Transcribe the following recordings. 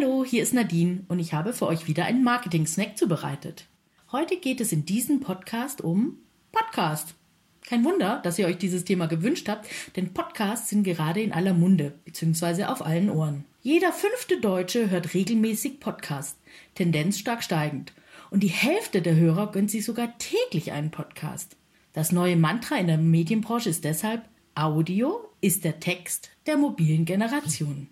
Hallo, hier ist Nadine und ich habe für euch wieder einen Marketing-Snack zubereitet. Heute geht es in diesem Podcast um Podcast. Kein Wunder, dass ihr euch dieses Thema gewünscht habt, denn Podcasts sind gerade in aller Munde, beziehungsweise auf allen Ohren. Jeder fünfte Deutsche hört regelmäßig Podcast, Tendenz stark steigend. Und die Hälfte der Hörer gönnt sich sogar täglich einen Podcast. Das neue Mantra in der Medienbranche ist deshalb Audio ist der Text der mobilen Generation.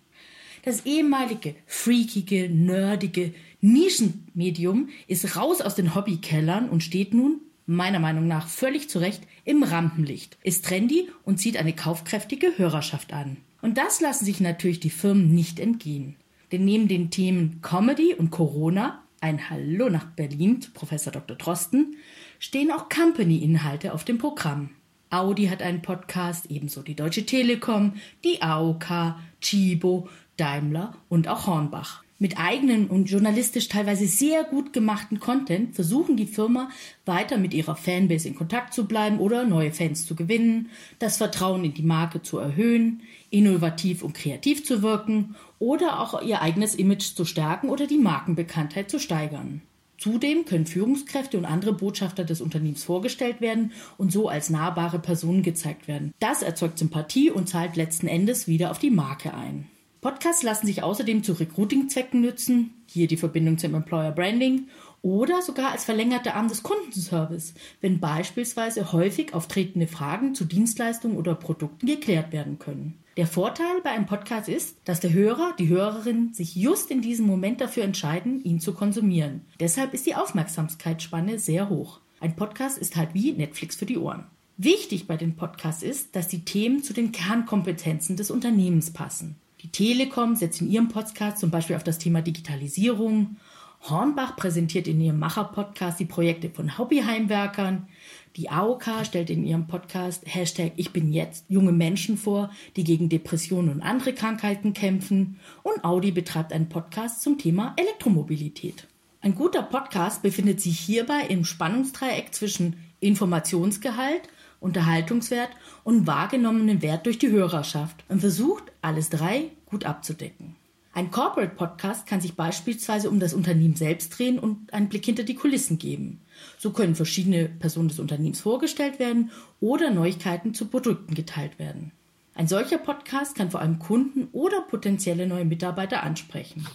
Das ehemalige, freakige, nerdige Nischenmedium ist raus aus den Hobbykellern und steht nun, meiner Meinung nach völlig zu Recht, im Rampenlicht, ist trendy und zieht eine kaufkräftige Hörerschaft an. Und das lassen sich natürlich die Firmen nicht entgehen. Denn neben den Themen Comedy und Corona, ein Hallo nach Berlin Professor Dr. Drosten, stehen auch Company-Inhalte auf dem Programm. Audi hat einen Podcast, ebenso die Deutsche Telekom, die AOK, Chibo, Daimler und auch Hornbach. Mit eigenen und journalistisch teilweise sehr gut gemachten Content versuchen die Firma weiter mit ihrer Fanbase in Kontakt zu bleiben oder neue Fans zu gewinnen, das Vertrauen in die Marke zu erhöhen, innovativ und kreativ zu wirken oder auch ihr eigenes Image zu stärken oder die Markenbekanntheit zu steigern. Zudem können Führungskräfte und andere Botschafter des Unternehmens vorgestellt werden und so als nahbare Personen gezeigt werden. Das erzeugt Sympathie und zahlt letzten Endes wieder auf die Marke ein. Podcasts lassen sich außerdem zu Recruiting-Zwecken nützen, hier die Verbindung zum Employer Branding, oder sogar als verlängerte Arm des Kundenservice, wenn beispielsweise häufig auftretende Fragen zu Dienstleistungen oder Produkten geklärt werden können. Der Vorteil bei einem Podcast ist, dass der Hörer, die Hörerin sich just in diesem Moment dafür entscheiden, ihn zu konsumieren. Deshalb ist die Aufmerksamkeitsspanne sehr hoch. Ein Podcast ist halt wie Netflix für die Ohren. Wichtig bei den Podcasts ist, dass die Themen zu den Kernkompetenzen des Unternehmens passen. Die Telekom setzt in ihrem Podcast zum Beispiel auf das Thema Digitalisierung. Hornbach präsentiert in ihrem Macher-Podcast die Projekte von Hobbyheimwerkern. Die AOK stellt in ihrem Podcast Hashtag Ich bin jetzt junge Menschen vor, die gegen Depressionen und andere Krankheiten kämpfen. Und Audi betreibt einen Podcast zum Thema Elektromobilität. Ein guter Podcast befindet sich hierbei im Spannungsdreieck zwischen Informationsgehalt, Unterhaltungswert und wahrgenommenen Wert durch die Hörerschaft und versucht, alles drei gut abzudecken. Ein Corporate Podcast kann sich beispielsweise um das Unternehmen selbst drehen und einen Blick hinter die Kulissen geben. So können verschiedene Personen des Unternehmens vorgestellt werden oder Neuigkeiten zu Produkten geteilt werden. Ein solcher Podcast kann vor allem Kunden oder potenzielle neue Mitarbeiter ansprechen.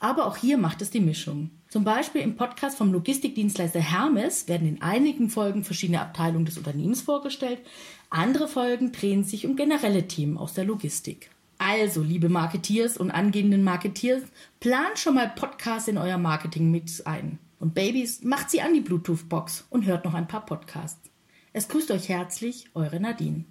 Aber auch hier macht es die Mischung. Zum Beispiel im Podcast vom Logistikdienstleister Hermes werden in einigen Folgen verschiedene Abteilungen des Unternehmens vorgestellt. Andere Folgen drehen sich um generelle Themen aus der Logistik. Also, liebe Marketeers und angehenden Marketeers, plant schon mal Podcasts in euer Marketingmix ein. Und Babys, macht sie an die Bluetooth-Box und hört noch ein paar Podcasts. Es grüßt euch herzlich, eure Nadine.